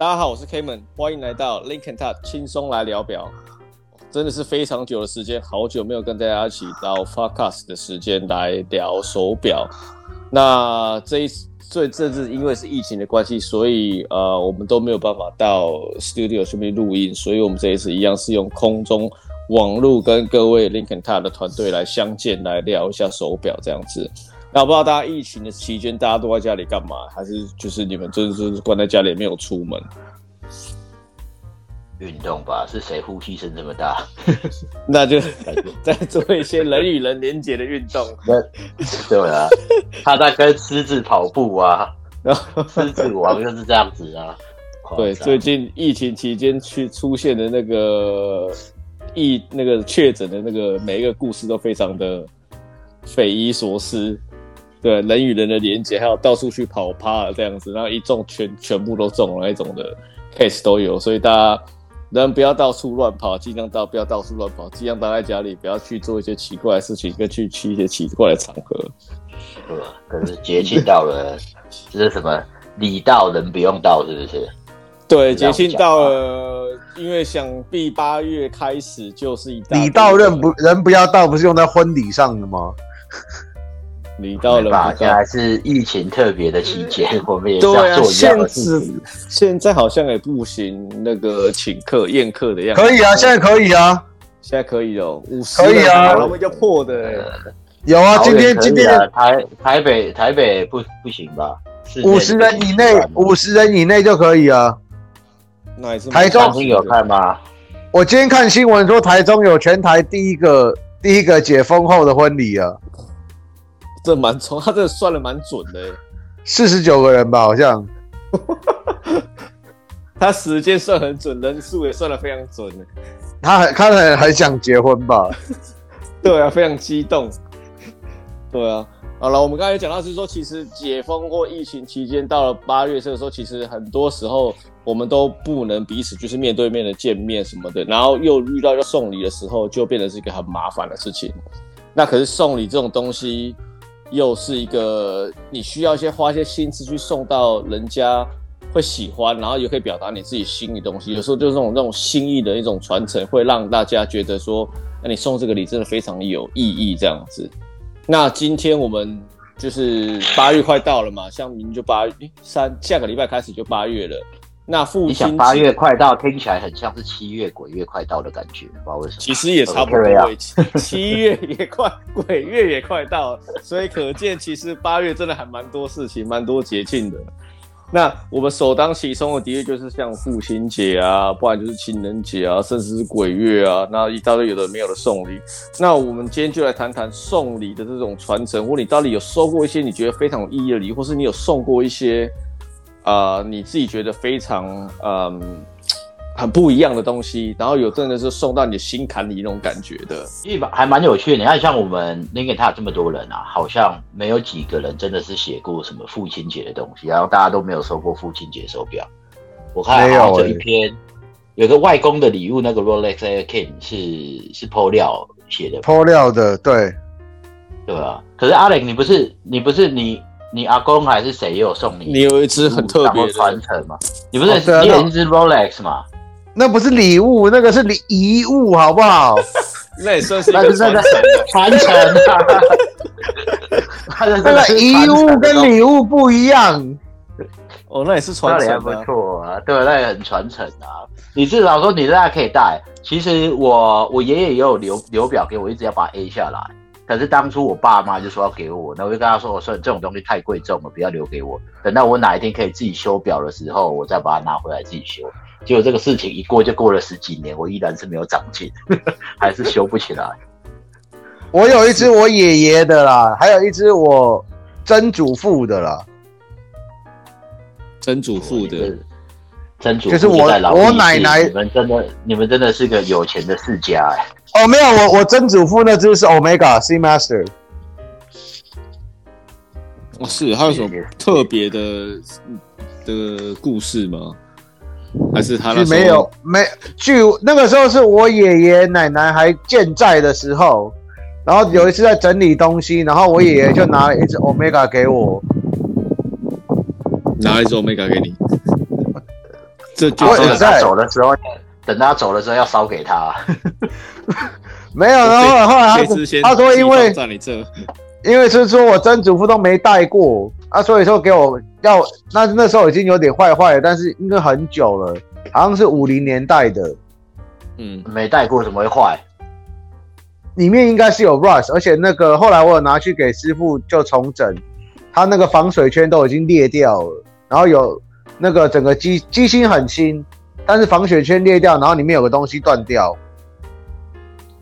大家好，我是 Kman，欢迎来到 Lincoln Talk 轻松来聊表。真的是非常久的时间，好久没有跟大家一起到 Podcast 的时间来聊手表。那这一次，这这次因为是疫情的关系，所以呃，我们都没有办法到 Studio 顺便录音，所以我们这一次一样是用空中网络跟各位 Lincoln Talk 的团队来相见，来聊一下手表这样子。那我不知道大家疫情的期间，大家都在家里干嘛？还是就是你们就是关在家里没有出门？运动吧？是谁呼吸声这么大？那就 再做一些人与人连接的运动。对啊，他在跟狮子跑步啊，狮子王就是这样子啊。对，最近疫情期间去出现的那个疫那个确诊的那个每一个故事都非常的匪夷所思。对人与人的连接，还有到处去跑趴这样子，然后一中全全部都中了那种的 case 都有，所以大家人不要到处乱跑，尽量到不要到处乱跑，尽量待在家里，不要去做一些奇怪的事情，跟去去一些奇怪的场合。呃，可是节庆到了，这是什么礼到人不用到，是不是？对，节庆到了，因为想必八月开始就是一礼到人不人不要到，不是用在婚礼上的吗？你到了吧？现在是疫情特别的期间，我们也是要做一样的事情。现在好像也不行，那个请客宴客的样子。可以啊，现在可以啊，现在可以哦，五十可以啊，我们就破的。有啊，今天今天台台北台北不不行吧？五十人以内，五十人以内就可以啊。那也是台中有看吗？我今天看新闻说，台中有全台第一个第一个解封后的婚礼啊。这蛮从他这算的蛮准的，四十九个人吧，好像。他时间算很准，人数也算的非常准。他很他很很想结婚吧？对啊，非常激动。对啊，好了，我们刚才讲到是说，其实解封或疫情期间到了八月这个时候，其实很多时候我们都不能彼此就是面对面的见面什么的，然后又遇到要送礼的时候，就变得是一个很麻烦的事情。那可是送礼这种东西。又是一个你需要先花一些心思去送到人家会喜欢，然后也可以表达你自己心里东西。有时候就是这种这种心意的一种传承，会让大家觉得说，那你送这个礼真的非常有意义这样子。那今天我们就是八月快到了嘛，像明就八月三，下个礼拜开始就八月了。那父亲，你想八月快到，听起来很像是七月鬼月快到的感觉，不知道为什么。其实也差不多，okay, 七月也快，鬼月也快到，所以可见其实八月真的还蛮多事情，蛮多节庆的。那我们首当其冲的，的确就是像父亲节啊，不然就是情人节啊，甚至是鬼月啊，那一大堆有的没有的送礼。那我们今天就来谈谈送礼的这种传承，或你到底有收过一些你觉得非常有意义的礼，或是你有送过一些。啊、呃，你自己觉得非常嗯很不一样的东西，然后有真的是送到你的心坎里那种感觉的，一把还蛮有趣的。你看，像我们 Lincoln Talk 这么多人啊，好像没有几个人真的是写过什么父亲节的东西，然后大家都没有收过父亲节手表。我看还有这一篇有个外公的礼物，那个 Rolex Air King 是是 Po 料写的，Po 料的，对对啊。可是 Alex，你不是你不是你。你阿公还是谁也有送你？你有一只很特别的传承吗？你不是、哦啊、你有一只 Rolex 吗？那不是礼物，那个是礼遗物，好不好？那也算是一个传承。传承啊！那个遗物跟礼物不一样。哦，那也是传承、啊，不错啊。对，那也很传承啊。你至少说你这样可以戴。其实我我爷爷也有留留表给我，一直要把它 A 下来。可是当初我爸妈就说要给我，那我就跟他说：“我说这种东西太贵重了，不要留给我。等到我哪一天可以自己修表的时候，我再把它拿回来自己修。”结果这个事情一过就过了十几年，我依然是没有长进，还是修不起来。我有一只我爷爷的啦，还有一只我曾祖父的啦。曾祖父的，曾祖父就是我我奶奶。你们真的，你们真的是个有钱的世家哎。哦，没有，我我曾祖父那只是 Omega Seamaster。哦，是，还有什么特别的的故事吗？还是他？没有，没，据那个时候是我爷爷奶奶还健在的时候，然后有一次在整理东西，然后我爷爷就拿了一只 Omega 给我，拿了一只 Omega 给你。这就等他走的时候，等他走的时候要烧给他。没有，然后后来他他说因为因为是说我曾祖父都没带过啊，所以说给我要那那时候已经有点坏坏了，但是应该很久了，好像是五零年代的。嗯，没带过怎么会坏？里面应该是有 rust，而且那个后来我有拿去给师傅就重整，他那个防水圈都已经裂掉了，然后有那个整个机机芯很新，但是防雪圈裂掉，然后里面有个东西断掉。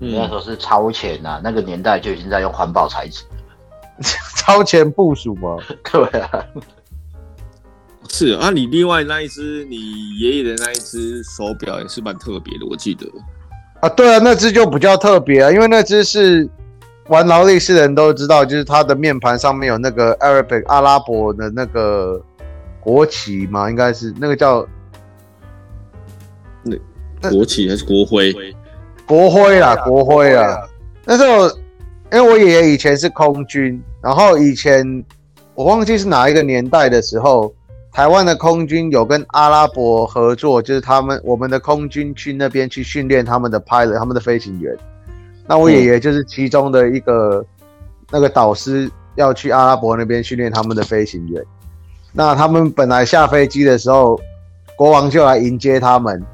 嗯，那时候是超前呐、啊，那个年代就已经在用环保材质，超前部署吗？对啊，是啊，你另外那一只你爷爷的那一只手表也是蛮特别的，我记得。啊，对啊，那只就比较特别啊，因为那只是玩劳力士的人都知道，就是它的面盘上面有那个 Arabic 阿拉伯的那个国旗嘛，应该是那个叫那国旗还是国徽？国徽啦，国徽啦。那时候，因为我爷爷以前是空军，然后以前我忘记是哪一个年代的时候。台湾的空军有跟阿拉伯合作，就是他们我们的空军去那边去训练他们的 pilot，他们的飞行员。那我爷爷就是其中的一个那个导师，要去阿拉伯那边训练他们的飞行员。那他们本来下飞机的时候，国王就来迎接他们，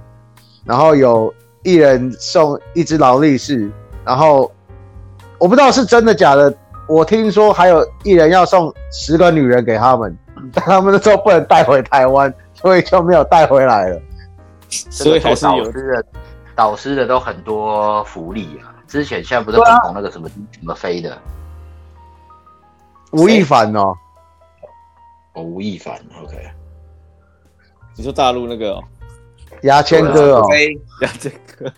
然后有一人送一只劳力士，然后我不知道是真的假的，我听说还有一人要送十个女人给他们。但他们那时候不能带回台湾，所以就没有带回来了。所以还是有导师的，导师的都很多福利啊。之前现在不是很红那个什么、啊、什么飞的吴亦凡哦，哦吴亦凡，OK。你说大陆那个牙签哥哦，牙签哥。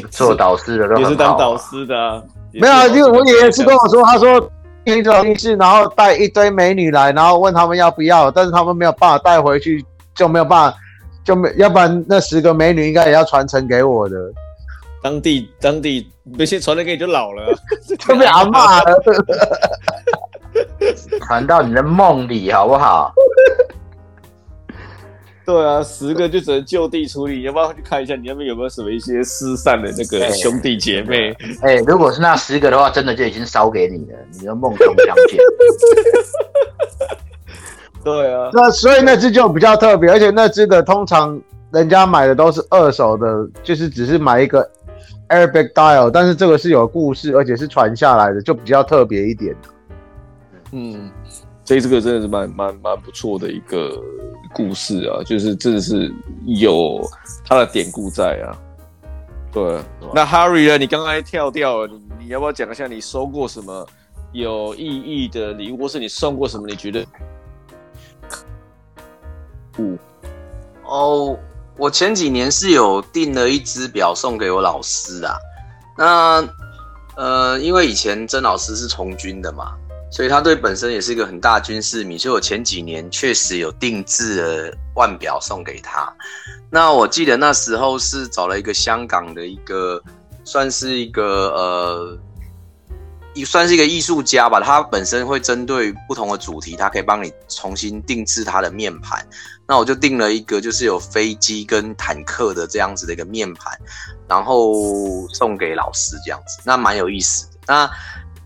做导师的都、啊、也是当导师的、啊，没有，因为我爷爷是跟我说，他说。一劳力士，然后带一堆美女来，然后问他们要不要，但是他们没有办法带回去，就没有办法，就没，要不然那十个美女应该也要传承给我的。当地当地那些传承给你就老了，就被阿骂了，传到你的梦里好不好？对啊，十个就只能就地处理，要不要去看一下你那边有没有什么一些失散的那个兄弟姐妹？哎、欸欸，如果是那十个的话，真的就已经烧给你了，你的梦中相见。对啊，那所以那只就比较特别，而且那只的通常人家买的都是二手的，就是只是买一个 Arabic dial，但是这个是有故事，而且是传下来的，就比较特别一点。嗯。所以这个真的是蛮蛮蛮不错的一个故事啊，就是真的是有它的典故在啊。对，那 Harry 呢？你刚刚跳掉了，你你要不要讲一下你收过什么有意义的礼物，或是你送过什么？你觉得？五，哦，我前几年是有订了一只表送给我老师啊。那呃，因为以前曾老师是从军的嘛。所以他对本身也是一个很大军事迷，所以我前几年确实有定制了腕表送给他。那我记得那时候是找了一个香港的一个，算是一个呃，也算是一个艺术家吧。他本身会针对不同的主题，他可以帮你重新定制他的面盘。那我就定了一个，就是有飞机跟坦克的这样子的一个面盘，然后送给老师这样子，那蛮有意思的。那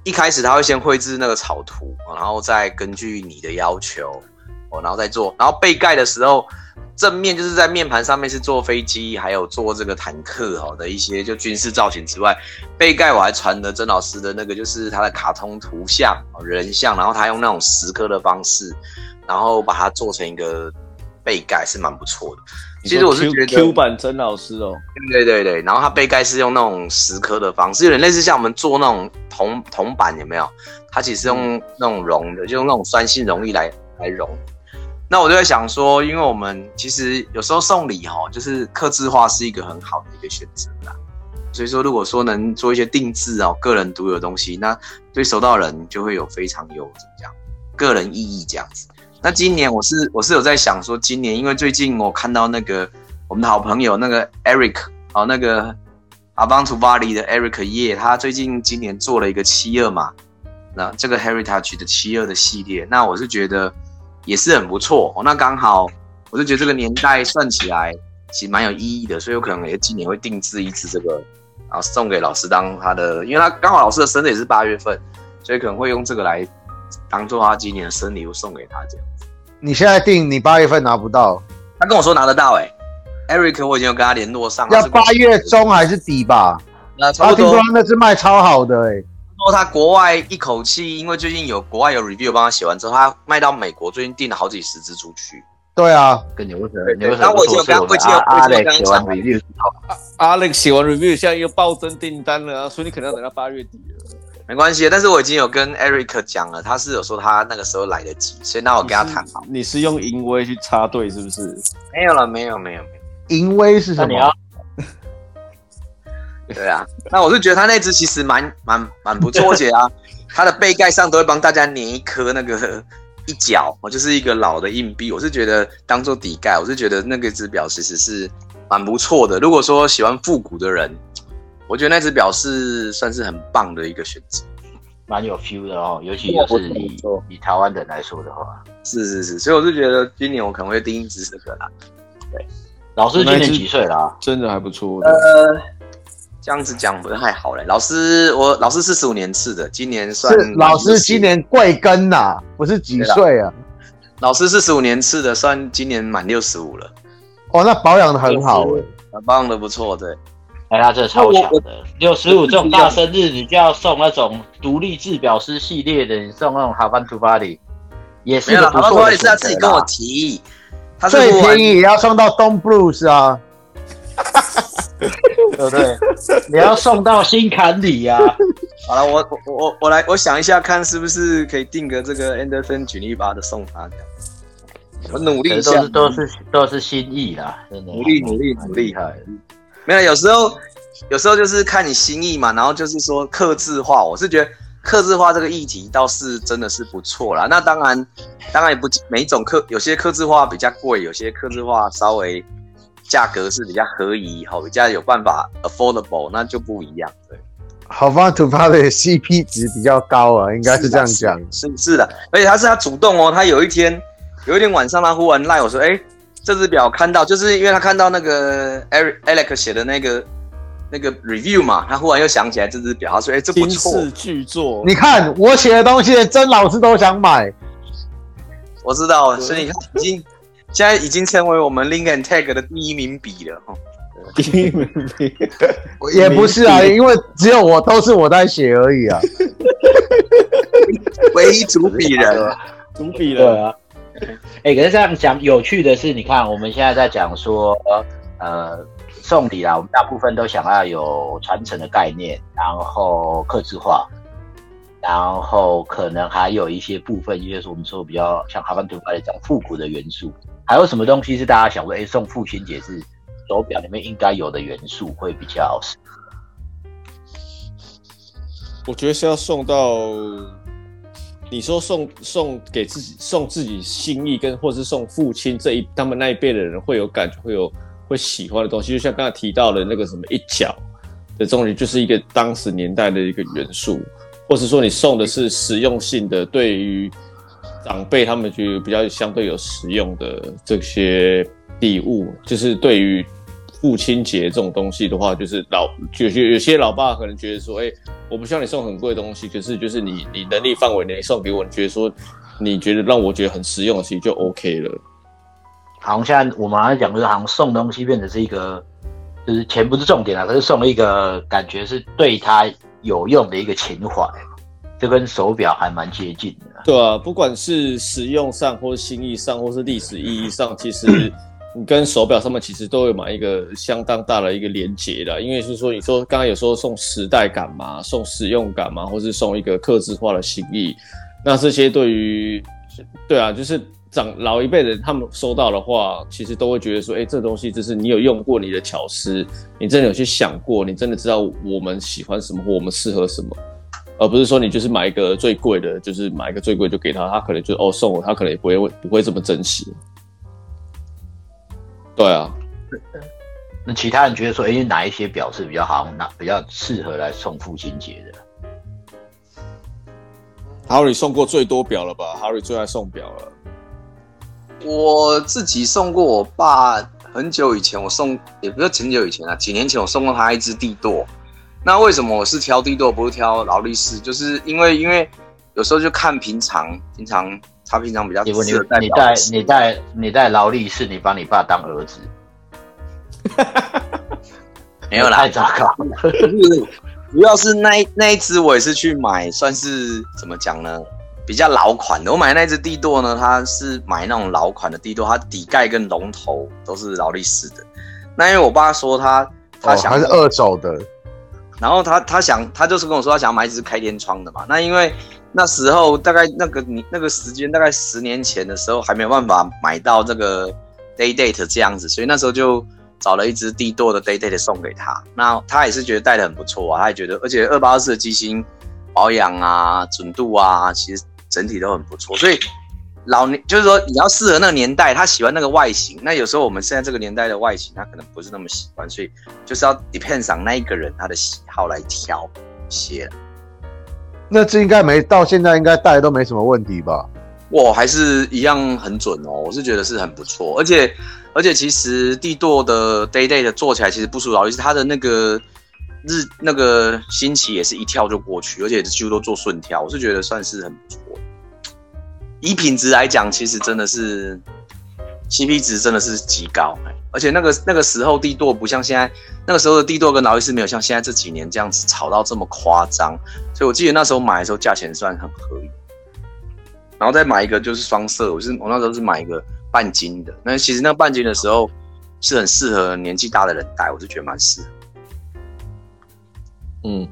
一开始他会先绘制那个草图，然后再根据你的要求，哦，然后再做。然后背盖的时候，正面就是在面盘上面是做飞机，还有做这个坦克哈的一些就军事造型之外，背盖我还传了曾老师的那个就是他的卡通图像人像，然后他用那种蚀刻的方式，然后把它做成一个背盖是蛮不错的。其实我是觉得 Q 版曾老师哦，对对对，然后它杯盖是用那种石刻的方式，有点类似像我们做那种铜铜板有没有？它其实用那种熔的，就用那种酸性溶液来来熔。那我就在想说，因为我们其实有时候送礼哈，就是刻字化是一个很好的一个选择啦。所以说，如果说能做一些定制哦，个人独有的东西，那对收到人就会有非常有怎么讲，个人意义这样子。那今年我是我是有在想说，今年因为最近我看到那个我们的好朋友那个 Eric 哦，那个 Avant to Bali 的 Eric Ye，他最近今年做了一个七二嘛，那这个 Heritage 的七二的系列，那我是觉得也是很不错哦。那刚好我就觉得这个年代算起来其实蛮有意义的，所以我可能也今年会定制一支这个，然后送给老师当他的，因为他刚好老师的生日也是八月份，所以可能会用这个来当做他今年的生日礼物送给他这样。你现在订，你八月份拿不到。他跟我说拿得到哎、欸、，Eric 我已经有跟他联络上，要八月中还是底吧？那差不多。听说那只卖超好的哎、欸，说他国外一口气，因为最近有国外有 review 帮他写完之后，他卖到美国，最近订了好几十只出去。对啊，跟你为什么？对，然后我已经有跟我已经有阿 Alex 写完 review，阿 Alex 写完 review，现在又暴增订单了啊，所以你可能要等到八月底了。没关系，但是我已经有跟 Eric 讲了，他是有说他那个时候来得及，所以那我跟他谈好。你是用淫威去插队是不是？没有了，没有，没有，没有。淫威是什么？对啊，那我是觉得他那只其实蛮蛮蛮不错，而且啊，他的背盖上都会帮大家粘一颗那个一角，我，就是一个老的硬币。我是觉得当做底盖，我是觉得那个只表其实是蛮不错的。如果说喜欢复古的人。我觉得那只表是算是很棒的一个选择，蛮有 feel 的哦，尤其是以以台湾人来说的话，是是是，所以我是觉得今年我可能会第一只这个啦。对，老师今年几岁啦、啊？真的还不错。呃，这样子讲不太好嘞。老师，我老师四十五年次的，今年算是老师今年贵庚呐？不是几岁啊？老师四十五年次的，算今年满六十五了。哦，那保养的很好诶，保养的不错，对。哎，他这超强的，六十五这种大生日，你就要送那种独立制表师系列的，你送那种哈凡图巴里，也是个不错的。哈凡图巴里是他自己跟我提，他最便宜也要送到东布鲁斯啊，对不对？你要送到新坎里呀。好了，我我我我来，我想一下，看是不是可以定个这个 Anderson 举例吧的送他这样。我努力一下，都是都是都是心意啦，真的努力努力努力，厉害。没有，有时候，有时候就是看你心意嘛，然后就是说客制化，我是觉得客制化这个议题倒是真的是不错啦。那当然，当然也不每一种客，有些客制化比较贵，有些客制化稍微价格是比较合宜，好，比较有办法 affordable，那就不一样。对，好吧，土巴的 CP 值比较高啊，应该是这样讲。是是，是的，而且他是他主动哦，他有一天有一天晚上他忽然赖我说，哎。这只表看到，就是因为他看到那个 Eric Alex 写的那个那个 review 嘛，他忽然又想起来这只表，他说：“哎，这不错，惊世巨作。”你看我写的东西，曾老师都想买。我知道，所以，已经现在已经成为我们 Link and Tag 的第一名笔了哈。第一名笔也不是啊，因为只有我都是我在写而已啊。唯一主笔人，主笔人啊。哎、可是这样讲有趣的是，你看我们现在在讲说，呃，送礼啦，我们大部分都想要有传承的概念，然后客制化，然后可能还有一些部分，就是我们说比较像哈曼图巴里讲复古的元素。还有什么东西是大家想说，哎、送父亲节是手表里面应该有的元素会比较适合？我觉得是要送到。你说送送给自己送自己心意跟或是送父亲这一他们那一辈的人会有感觉会有会喜欢的东西，就像刚才提到的那个什么一角的东西，就是一个当时年代的一个元素，或是说你送的是实用性的，对于长辈他们就比较相对有实用的这些礼物，就是对于。父亲节这种东西的话，就是老有些有些老爸可能觉得说，哎、欸，我不需要你送很贵的东西，可是就是你你能力范围内送给我，你觉得说你觉得让我觉得很实用的，其实就 OK 了。好像现在我们来讲，就是好像送东西变成是一个，就是钱不是重点啊，可是送了一个感觉是对他有用的一个情怀，这跟手表还蛮接近的。对啊，不管是实用上，或是心意上，或是历史意义上，其实。你跟手表上面其实都有买一个相当大的一个连结的，因为是说你说刚刚有说送时代感嘛，送使用感嘛，或是送一个客制化的心意，那这些对于对啊，就是长老一辈人他们收到的话，其实都会觉得说，哎、欸，这东西就是你有用过你的巧思，你真的有去想过，你真的知道我们喜欢什么或我们适合什么，而不是说你就是买一个最贵的，就是买一个最贵就给他，他可能就哦送我，他可能也不会不会这么珍惜。对啊，那其他人觉得说，哎、欸，哪一些表是比较好，哪比较适合来送父亲节的？Harry 送过最多表了吧？Harry 最爱送表了。我自己送过我爸，很久以前我送，也不是很久以前啊，几年前我送过他一只帝舵。那为什么我是挑帝舵，不是挑劳力士？就是因为因为有时候就看平常，平常他平常比较适合带你带你带你带劳力士，你把你爸当儿子，没有啦，太糟糕。主要是那一那一只我也是去买，算是怎么讲呢？比较老款的。我买的那只帝舵呢，它是买那种老款的帝舵，它底盖跟龙头都是劳力士的。那因为我爸说他他想、哦、他是二手的。然后他他想他就是跟我说他想要买一只开天窗的嘛，那因为那时候大概那个你那个时间大概十年前的时候还没有办法买到这个 day date 这样子，所以那时候就找了一支帝舵的 day date 送给他。那他也是觉得戴的很不错啊，他也觉得而且二八二四的机芯保养啊准度啊，其实整体都很不错，所以。老年就是说，你要适合那个年代，他喜欢那个外形。那有时候我们现在这个年代的外形，他可能不是那么喜欢，所以就是要 depends on 那一个人他的喜好来挑鞋。那这应该没到现在应该戴都没什么问题吧？哇，还是一样很准哦。我是觉得是很不错，而且而且其实帝舵的 day day 的做起来其实不输劳力士，它的那个日那个星期也是一跳就过去，而且几乎都做顺跳，我是觉得算是很不错。以品质来讲，其实真的是 CP 值真的是极高，而且那个那个时候地舵不像现在，那个时候的地舵跟劳力士没有像现在这几年这样子炒到这么夸张，所以我记得那时候买的时候价钱算很合理，然后再买一个就是双色，我是我那时候是买一个半金的，那其实那个半金的时候是很适合年纪大的人戴，我是觉得蛮适合，嗯。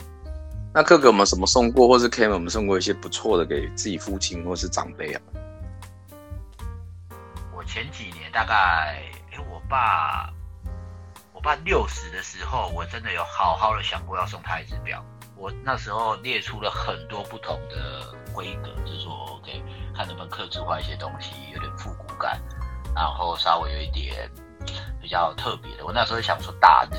那哥哥，我们什么送过，或是 K 我们送过一些不错的给自己父亲或是长辈啊？前几年大概，哎、欸，我爸，我爸六十的时候，我真的有好好的想过要送他一只表。我那时候列出了很多不同的规格，就是说，OK，看能不能克制化一些东西，有点复古感，然后稍微有一点比较特别的。我那时候想说大日，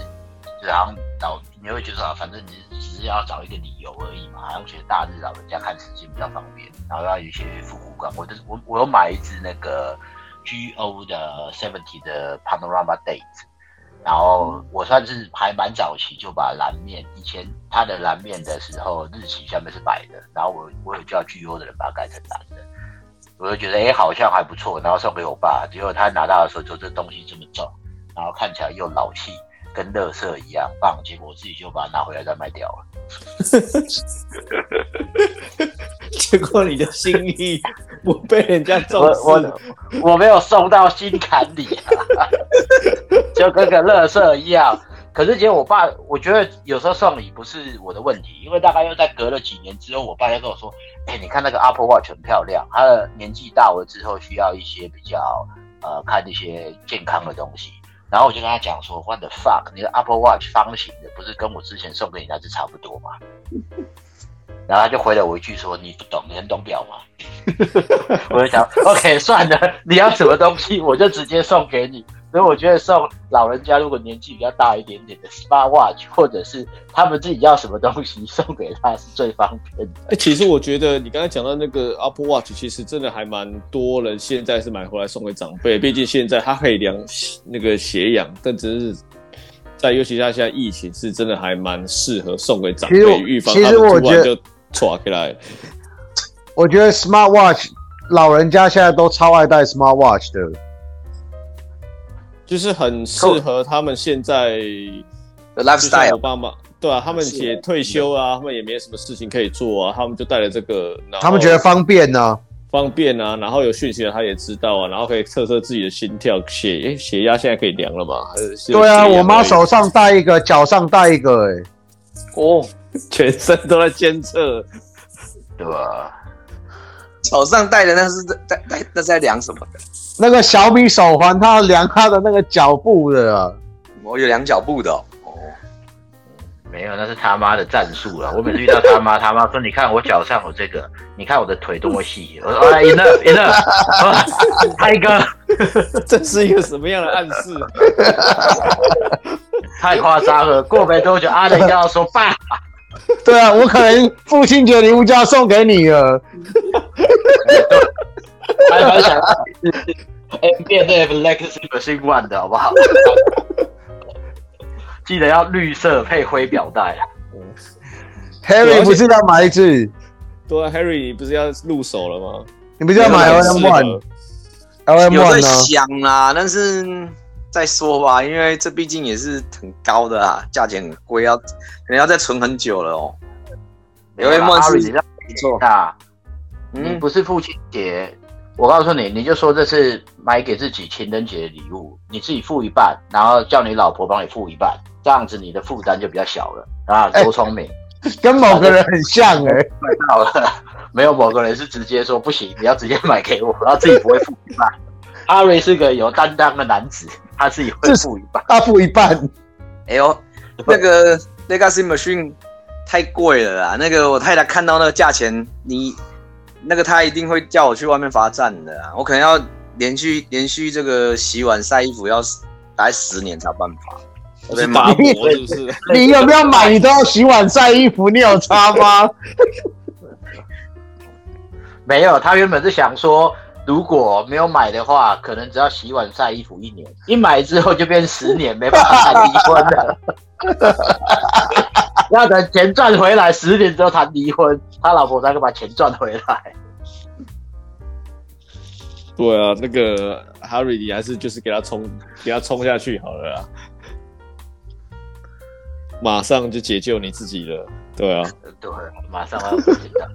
然后找你会觉得啊，反正你只是要找一个理由而已嘛，好像觉得大日老人家看时间比较方便，然后要有一些复古感。我的我我有买一只那个 GO 的 Seventy 的 Panorama Date，然后我算是还蛮早期就把蓝面，以前它的蓝面的时候日期下面是白的，然后我我有叫 GO 的人把它改成蓝的，我就觉得哎、好像还不错，然后送给我爸，结果他拿到的时候就这东西这么重，然后看起来又老气。跟垃圾一样棒，结果我自己就把它拿回来再卖掉了。结果你的心意不被人家重视，我我，我没有送到心坎里，啊，就跟个垃圾一样。可是结果我爸，我觉得有时候送礼不是我的问题，因为大概又在隔了几年之后，我爸又跟我说：“哎，欸，你看那个 Apple Watch 很漂亮，他的年纪大了之后需要一些比较呃看一些健康的东西。”然后我就跟他讲说，What the fuck？你的 Apple Watch 方形的，不是跟我之前送给你那只差不多吗？然后他就回了我一句说：“你不懂，你很懂表吗？” 我就想，OK，算了，你要什么东西，我就直接送给你。所以我觉得送老人家，如果年纪比较大一点点的 Smart Watch，或者是他们自己要什么东西，送给他是最方便的。哎、欸，其实我觉得你刚才讲到那个 Apple Watch，其实真的还蛮多人现在是买回来送给长辈。毕竟现在它可以量那个血氧，但只是在尤其他现在疫情，是真的还蛮适合送给长辈，预防他们突然就抓起来。我觉得 Smart Watch 老人家现在都超爱戴 Smart Watch 的。就是很适合他们现在的 lifestyle。我爸妈对啊，他们也退休啊，他们也没什么事情可以做啊，他们就带了这个，他们觉得方便呢、啊，方便啊，然后有讯息的他也知道啊，然后可以测测自己的心跳、血诶血压，现在可以量了吗？对啊，我妈手上戴一个，脚上戴一个、欸，哎，哦，全身都在监测，对吧？手上戴的那是在戴戴那是在量什么的？那个小米手环，它要量它的那个脚步的啊。我有量脚步的哦。哦，没有，那是他妈的战术了。我每次遇到他妈，他妈说：“你看我脚上有这个，你看我的腿多么细。”我说：“哎，enough，enough，泰哥，这是一个什么样的暗示？太夸张了。过没多久，阿雷就要说爸。对啊，我可能父亲节礼物就要送给你了。还蛮想，哎、M&F Legacy Machine One 的好不好？记得要绿色配灰表带。Harry 不是要买一支？对啊，Harry 你不是要入手了吗？你不是要买 LM One？LM One 有在想啦，但是再说吧，因为这毕竟也是很高的啊，价钱很贵，要可能要再存很久了哦。LM One 是不错，嗯，不是父亲节。我告诉你，你就说这是买给自己情人节的礼物，你自己付一半，然后叫你老婆帮你付一半，这样子你的负担就比较小了啊！多聪明，欸，跟某个人很像哎，欸。好了，没有某个人是直接说不行，你要直接买给我，然后自己不会付一半。阿瑞是个有担当的男子，他自己会付一半，他付一半。哎呦，那个 Legacy Machine 太贵了啦，那个我太太看到那个价钱，你。那个他一定会叫我去外面罚站的！我可能要连续连续这个洗碗晒衣服要待十年才有办法。我被骂我是不是？你有没有买？你都要洗碗晒衣服，你有差吗？没有，他原本是想说，如果没有买的话，可能只要洗碗晒衣服一年，一买之后就变十年，没办法离婚了。要等钱赚回来，十年之后谈离婚，他老婆才能把钱赚回来。对啊，那个 Harry，你还是就是给他冲，给他冲下去好了啊！马上就解救你自己了。对啊，对，马上要不简单。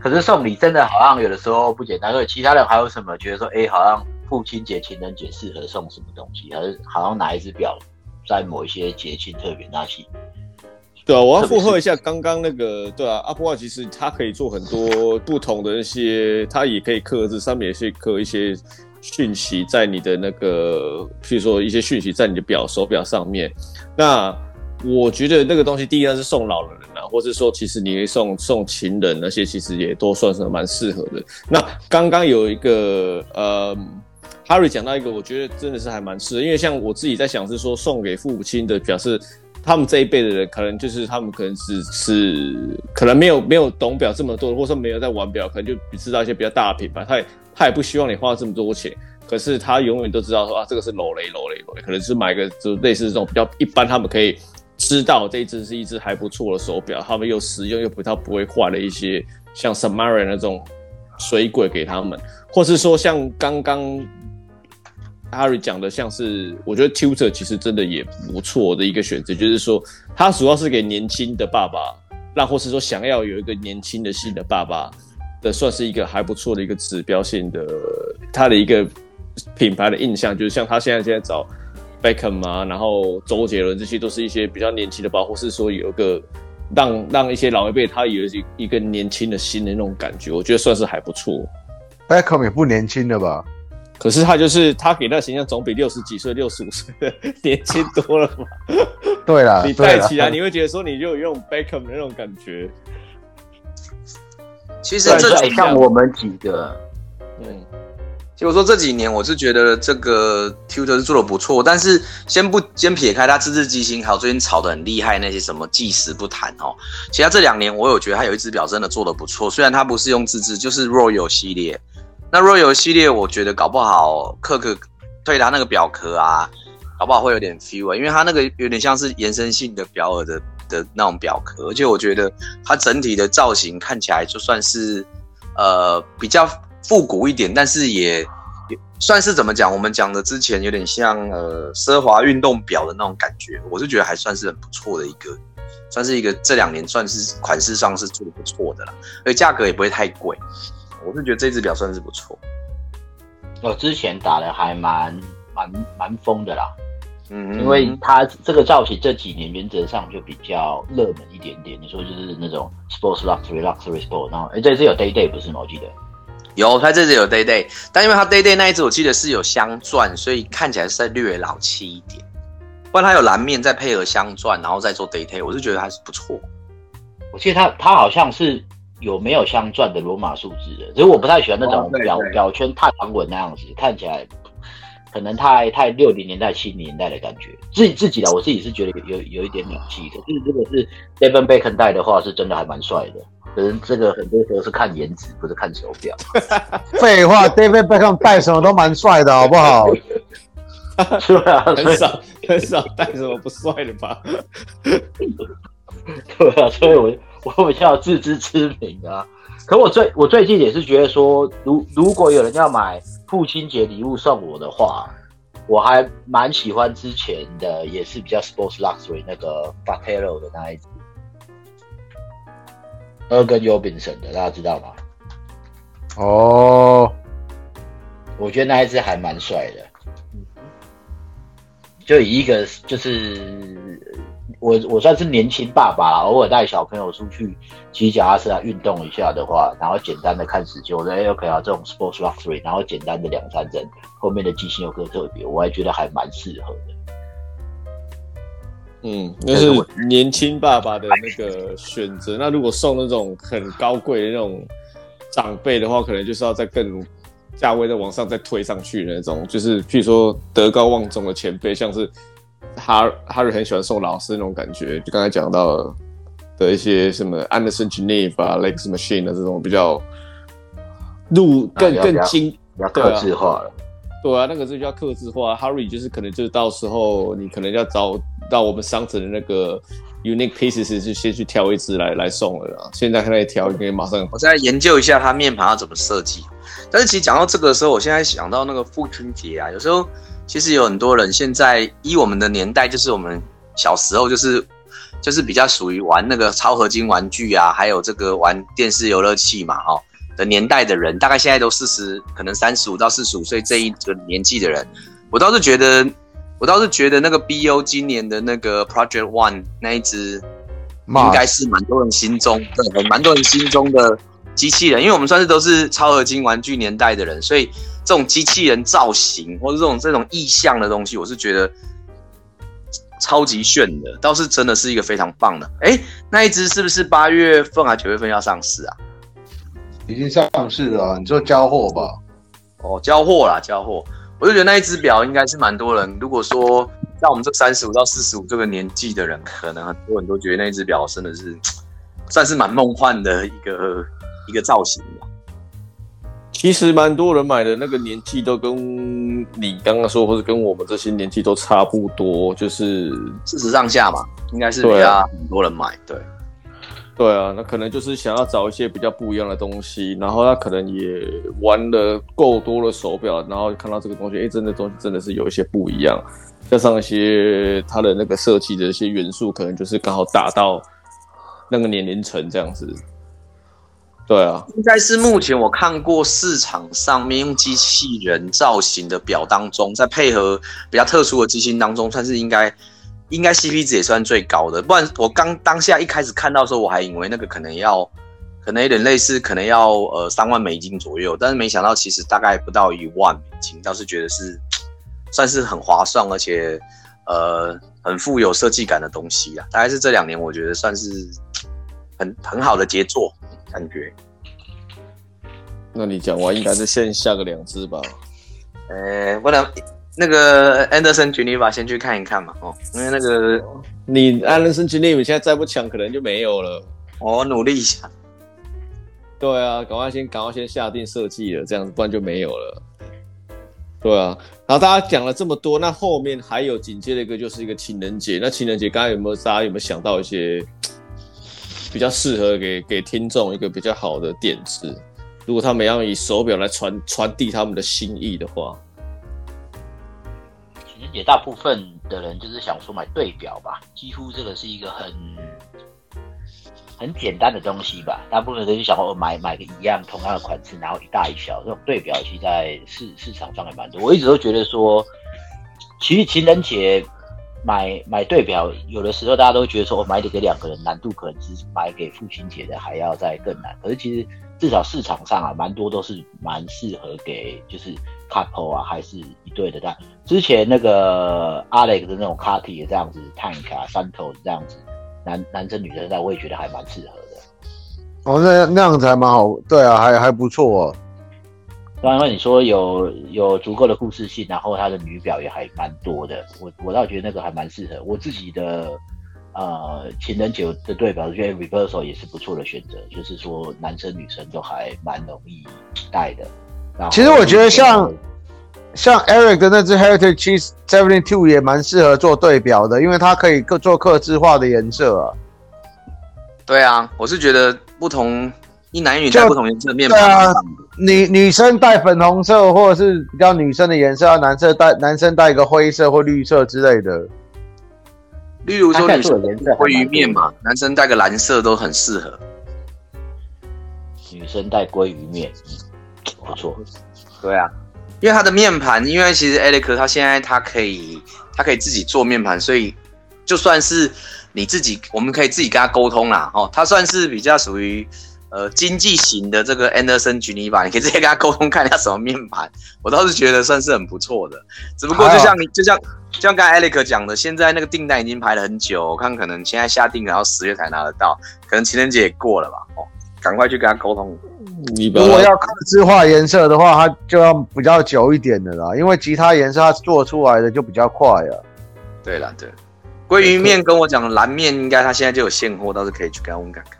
可是送礼真的好像有的时候不简单。所以其他人还有什么觉得说，哎，好像父亲节、情人节适合送什么东西？还是好像哪一只表在某一些节庆特别拿起？对啊，我要附和一下刚刚那个，对啊，Apple Watch 其实它可以做很多不同的那些，它也可以刻字，上面也是刻一些讯息在你的那个，譬如说一些讯息在你的表手表上面。那我觉得那个东西，第一呢是送老人啊，或是说其实你会送送情人那些，其实也都算是蛮适合的。那刚刚有一个呃，Harry 讲到一个，我觉得真的是还蛮适合，因为像我自己在想是说送给父母亲的表示。他们这一辈的人，可能就是他们可能只是可能没有没有懂表这么多，或者说没有在玩表，可能就知道一些比较大的品牌。他也他也不希望你花这么多钱，可是他永远都知道说啊，这个是劳雷劳雷劳雷，可能是买个就类似这种比较一般，他们可以知道这一只是一只还不错的手表，他们又实用又不太不会坏的一些像 Submarine 那种水鬼给他们，或是说像刚刚。Harry 讲的像是，我觉得 Tutor 其实真的也不错的一个选择，就是说，它主要是给年轻的爸爸，那或是说想要有一个年轻的新的爸爸的，算是一个还不错的一个指标性的，他的一个品牌的印象，就是像他现在现在找 Beckham 啊，然后周杰伦这些都是一些比较年轻的爸，或是说有一个让让一些老一辈他有一一个年轻的新的那种感觉，我觉得算是还不错。Beckham 也不年轻了吧？可是他就是他给那形象总比六十几岁、六十五岁的年轻多了嘛？对啦，你戴起来你会觉得说你就有用 Beckham 的那种感觉。其实这很像我们几个，嗯，其实我说这几年我是觉得这个 Tutor 是做的不错，但是先不先撇开他自制机芯，还有最近炒的很厉害那些什么计时不谈哦，其实这两年我有觉得他有一只表真的做的不错，虽然他不是用自制，就是 Royal 系列。那 Royal 系列，我觉得搞不好克克推它那个表壳啊，搞不好会有点 feel 啊，因为它那个有点像是延伸性的表耳的的那种表壳，而且我觉得它整体的造型看起来就算是呃比较复古一点，但是也算是怎么讲？我们讲的之前有点像呃奢华运动表的那种感觉，我是觉得还算是很不错的一个，算是一个这两年算是款式上是做的不错的了，而且价格也不会太贵。我是觉得这只表算是不错，我之前打的还蛮蛮蛮疯的啦，嗯，因为它这个造型这几年原则上就比较热门一点点。你说就是那种 sports luxury luxury sport，然后哎，这只有 day day 不是吗？我记得有，它这只有 day day，但因为它 day day 那一只我记得是有镶钻，所以看起来是在略老气一点。不然它有蓝面再配合镶钻，然后再做 day day，我是觉得还是不错。我记得它它好像是。有没有镶钻的罗马数字的？只是我不太喜欢那种表表圈太长稳那样子，看起来可能太太六零年代七零年代的感觉。自己自己的，我自己是觉得有有，一点扭气的。就是如果是 Devon Bacon 戴的话，是真的还蛮帅的。可能这个很多时候是看颜值，不是看手表。废话，David Beckham 戴什么都蛮帅的，好不好？是啊，很少很少戴什么不帅的吧？对啊，所以我我比较自知之明啊。可我最我最近也是觉得说，如如果有人要买父亲节礼物送我的话，我还蛮喜欢之前的，也是比较 sports luxury 那个 Fratello 的那一只。二跟优品神的，大家知道吗？哦，我觉得那一只还蛮帅的。就以一个就是我我算是年轻爸爸，偶尔带小朋友出去骑脚踏车啊运动一下的话，然后简单的看时间，我觉得 OK 啊，这种 sports luxury，然后简单的两三针，后面的机型又更特别，我还觉得还蛮适合的。嗯，那是年轻爸爸的那个选择。那如果送那种很高贵的那种长辈的话，可能就是要再更价位再往上再推上去的那种。就是譬如说德高望重的前辈，像是哈哈瑞很喜欢送老师那种感觉。就刚才讲到的一些什么 Anderson Geneva 啊、Lex Machine 的这种比较路更更精，比较客制化了。对啊，那个是比较客制化。Harry 就是可能就是到时候你可能要找到我们商城的那个 unique pieces，就先去挑一支来来送了啦。现在可以挑，可以马上。我再研究一下它面盘要怎么设计。但是其实讲到这个的时候，我现在想到那个父亲节啊，有时候其实有很多人现在依我们的年代，就是我们小时候就是就是比较属于玩那个超合金玩具啊，还有这个玩电视游乐器嘛，哦。的年代的人，大概现在都四十，可能三十五到四十五岁这一个年纪的人，我倒是觉得，我倒是觉得那个 BO 今年的那个 Project One 那一只，应该是蛮多人心中，对，蛮多人心中的机器人，因为我们算是都是超合金玩具年代的人，所以这种机器人造型或者这种这种意象的东西，我是觉得超级炫的，倒是真的是一个非常棒的。哎，那一只是不是八月份还九月份要上市啊？已经上市了，你说交货吧。哦，交货啦，交货。我就觉得那一只表应该是蛮多人。如果说像我们这三十五到四十五这个年纪的人，可能很多人都觉得那一只表真的是算是蛮梦幻的一个一个造型吧。其实蛮多人买的那个年纪都跟你刚刚说，或者跟我们这些年纪都差不多，就是四十上下嘛，应该是比较很多人买，对。对啊，那可能就是想要找一些比较不一样的东西，然后他可能也玩了够多的手表，然后看到这个东西，哎，真的东西真的是有一些不一样，加上一些它的那个设计的一些元素，可能就是刚好打到那个年龄层这样子。对啊，应该是目前我看过市场上面用机器人造型的表当中，在配合比较特殊的机芯当中，算是应该。应该 CP 值也算最高的，不然我刚当下一开始看到的时候，我还以为那个可能要，可能有点类似，可能要呃三万美金左右，但是没想到其实大概不到一万美金，倒是觉得是算是很划算，而且呃很富有设计感的东西啊，大概是这两年我觉得算是很很好的杰作。感觉。那你讲完应该是先下个两支吧？呃，不能。那个 Anderson Geneva 先去看一看嘛，哦，因为那个你 Anderson Geneva 现在再不抢，可能就没有了。我努力一下。对啊，赶快先赶快先下定设计了，这样子不然就没有了。对啊，然后大家讲了这么多，那后面还有紧接的一个就是一个情人节。那情人节刚刚有没有大家有没有想到一些比较适合给给听众一个比较好的点子？如果他们要以手表来传传递他们的心意的话。也大部分的人就是想说买对表吧，几乎这个是一个很很简单的东西吧。大部分人就想说买买个一样同样的款式，然后一大一小这种对表，其实在市市场上还蛮多。我一直都觉得说，其实情人节买买对表，有的时候大家都觉得说，我买点给两个人，难度可能是买给父亲节的还要再更难。可是其实至少市场上啊，蛮多都是蛮适合给就是。couple 啊，还是一对的，但之前那个 Alex 的那种 Carty 这样子，Tank 啊，三头这样子，男男生女生戴，我也觉得还蛮适合的。哦，那那样子还蛮好，对啊，还还不错啊。当然，你说有有足够的故事性，然后它的女表也还蛮多的，我我倒觉得那个还蛮适合我自己的呃情人节的对表，我觉得 reversal 也是不错的选择，就是说男生女生都还蛮容易戴的。其实我觉得像像 Eric 的那只 Heritage seventeen two 也蛮适合做对表的，因为它可以做客制化的颜色啊。对啊，我是觉得不同一男一女戴不同颜色的面盘。对啊，女女生戴粉红色或者是比较女生的颜色，男生戴男生戴一个灰色或绿色之类的。例如说女生颜色鲑鱼面嘛，男生戴个蓝色都很适合。女生戴鲑鱼面，不错。对啊，因为他的面盘，因为其实 Alex 他现在他可以他可以自己做面盘，所以就算是你自己，我们可以自己跟他沟通啦。哦，他算是比较属于呃经济型的这个 Anderson Geneva，你可以直接跟他沟通，看一下什么面板。我倒是觉得算是很不错的，只不过就像你就像就像刚才 Alex 讲的，现在那个订单已经排了很久，我看可能现在下定，然后十月才拿得到，可能情人节也过了吧。哦，赶快去跟他沟通。如果要客制化颜色的话，它就要比较久一点的啦，因为其他颜色它做出来的就比较快了。对了，对，鲑鱼面跟我讲蓝面，应该它现在就有现货，倒是可以去跟他问看看。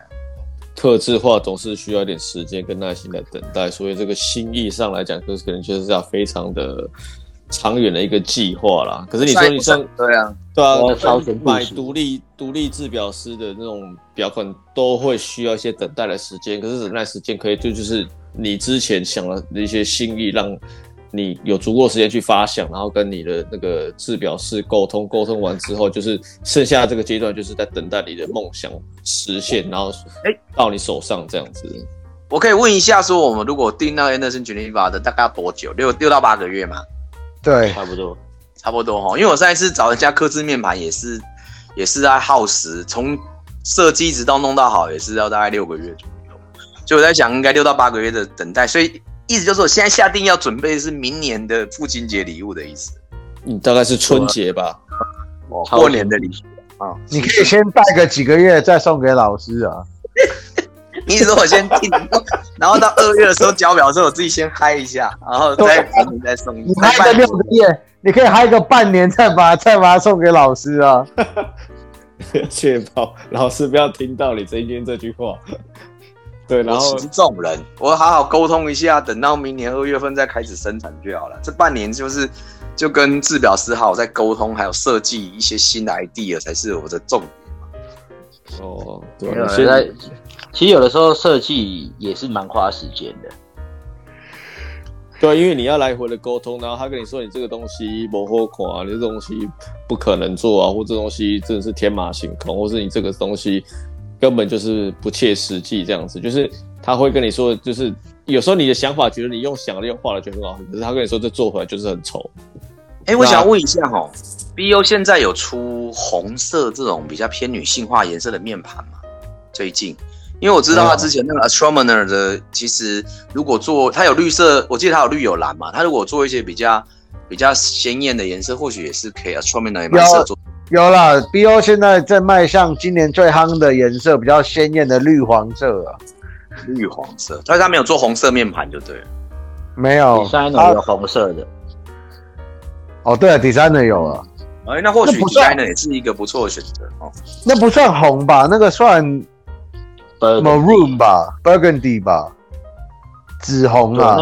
客制化总是需要一点时间跟耐心来等待，所以这个心意上来讲，就是可能就是要非常的。长远的一个计划啦，可是你说你像对啊，对啊，买独立独立制表师的那种表款都会需要一些等待的时间，可是等待时间可以就就是你之前想了的一些心意，让你有足够时间去发想，然后跟你的那个制表师沟通，沟通完之后，就是剩下这个阶段就是在等待你的梦想实现，然后哎到你手上这样子。我可以问一下，说我们如果订那 Anderson Geneva 的大概要多久？六六到八个月嘛？对，差不多，差不多哈。因为我上一次找人家刻字面盘也是，也是在耗时，从设计直到弄到好，也是要大概六个月左右。就我在想，应该六到八个月的等待，所以意思就是我现在下定要准备的是明年的父亲节礼物的意思。嗯，大概是春节吧，哦，过年的礼物啊。你可以先带个几个月再送给老师啊。你说我先定，然后到二月的时候交表的时候，我自己先嗨一下，然后再明年再送。你嗨个六个月，你可以嗨个半年，再把 再把它送给老师啊。确保老师不要听到你今天这句话。对，然后这种人，我好好沟通一下，等到明年二月份再开始生产就好了。这半年就是就跟制表师好好在沟通，还有设计一些新的 idea 才是我的重点。哦，对，现在。其实有的时候设计也是蛮花时间的，对，因为你要来回的沟通，然后他跟你说你这个东西不好看啊，你这东西不可能做啊，或这东西真的是天马行空，或是你这个东西根本就是不切实际这样子，就是他会跟你说，就是有时候你的想法觉得你用想的用画的就很好，可是他跟你说这做回来就是很丑。哎、欸，我想问一下哈，BO 现在有出红色这种比较偏女性化颜色的面盘吗？最近？因为我知道他之前那个 Astronomer 的，其实如果做它有绿色，我记得它有绿有蓝嘛。它如果做一些比较比较鲜艳的颜色，或许也是可以。Astronomer 也蛮适合做。有啦，BO 现在在迈向今年最夯的颜色，比较鲜艳的绿黄色啊。绿黄色，但是他没有做红色面盘就对了。没有，Designer 有红色的。哦，对了，Designer 有了。哎、欸，那或许 Designer 也是一个不错的选择哦。那不算红吧？那个算。Maroon 吧，Burgundy 吧，紫红啊，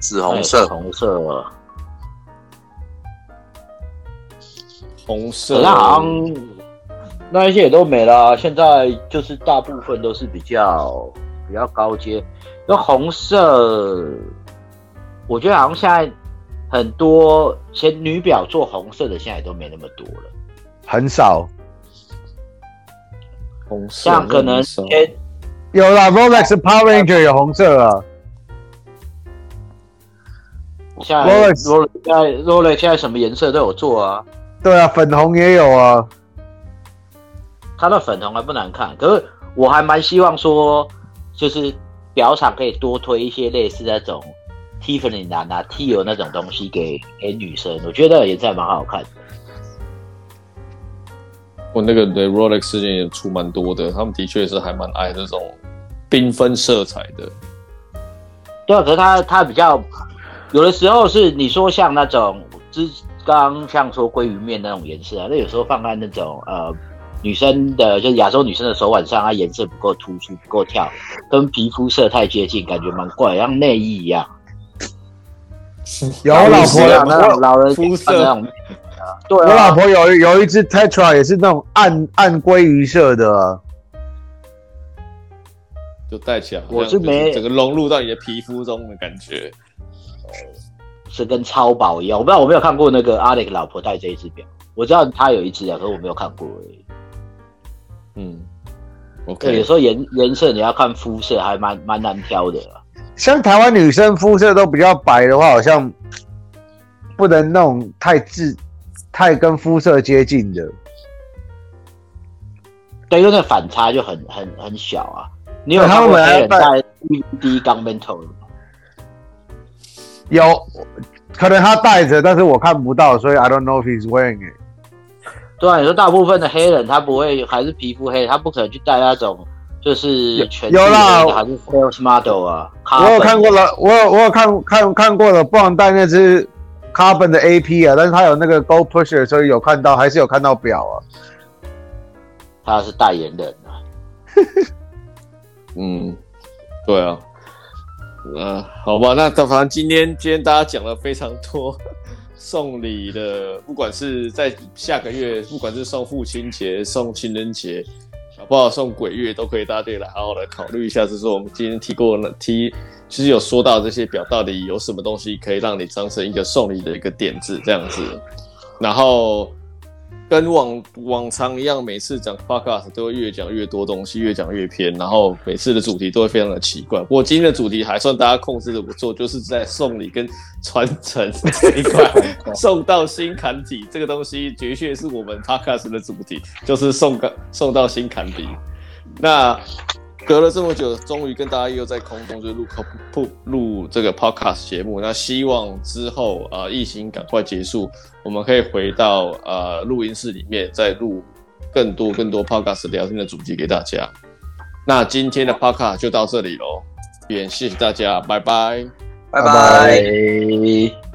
紫红色，红色，红色，那好像那一些也都没了。现在就是大部分都是比较比较高阶。那红色，我觉得好像现在很多前女表做红色的，现在也都没那么多了，很少。红色，像可能前。有啦，Rolex Power Ranger 有红色啊。现在 Rolex Rolex 现在 Rolex 现在什么颜色都有做啊。对啊，粉红也有啊。他的粉红还不难看，可是我还蛮希望说，就是表厂可以多推一些类似那种 Tiffany 拿拿 Teal 那种东西给给女生，我觉得颜色还蛮好看的。我那个对 Rolex 事件也出蛮多的，他们的确是还蛮爱这种缤纷色彩的。对啊，可是他他比较有的时候是你说像那种之刚像说鲑鱼面那种颜色啊，那有时候放在那种呃女生的，就是亚洲女生的手腕上，它颜色不够突出，不够跳，跟皮肤色太接近，感觉蛮怪，像内衣一样。有老婆的那种老人肤色。那种，对、啊，我老婆有有一只 Tetra 也是那种暗暗鲑鱼色的、啊，就戴起来，我是没整个融入到你的皮肤中的感觉，是跟超薄一样。我不知道，我没有看过那个阿磊老婆戴这一只表，我知道他有一只啊，可是我没有看过而已。嗯，OK，对，有时候颜颜色你要看肤色，还蛮蛮难挑的。像台湾女生肤色都比较白的话，好像不能那种太自太跟肤色接近的。对，因为那反差就很很很小啊。你有看过黑人戴 VVD Gunmetal 吗？有，可能他戴着，但是我看不到，所以 I don't know if he's wearing it。对啊，你说大部分的黑人他不会，还是皮肤黑，他不可能去戴那种。就是全有啦，还是 sales model 啊？我有看过了，我有我有看看看过了，不能戴那只 carbon 的 AP 啊，但是他有那个 gold pusher，所以有看到，还是有看到表啊。他是代言人啊。嗯，对啊。呃，好吧，那反正今天今天大家讲了非常多送礼的，不管是在下个月，不管是送父亲节、送情人节。好不好送鬼月都可以，大家可以来好好的考虑一下。就是说，我们今天提过了，提其实有说到这些表到底有什么东西可以让你当成一个送礼的一个点子这样子，然后。跟往往常一样，每次讲 podcast 都会越讲越多东西，越讲越偏，然后每次的主题都会非常的奇怪。不过今天的主题还算大家控制的不错，就是在送礼跟传承这一块，送到心坎底这个东西，的确是我们 podcast 的主题，就是送个送到心坎底。那。隔了这么久，终于跟大家又在空中就录录录这个 podcast 节目。那希望之后啊、呃，疫情赶快结束，我们可以回到呃录音室里面，再录更多更多 podcast 聊天的主题给大家。那今天的 podcast 就到这里喽，也谢谢大家，拜拜，拜拜。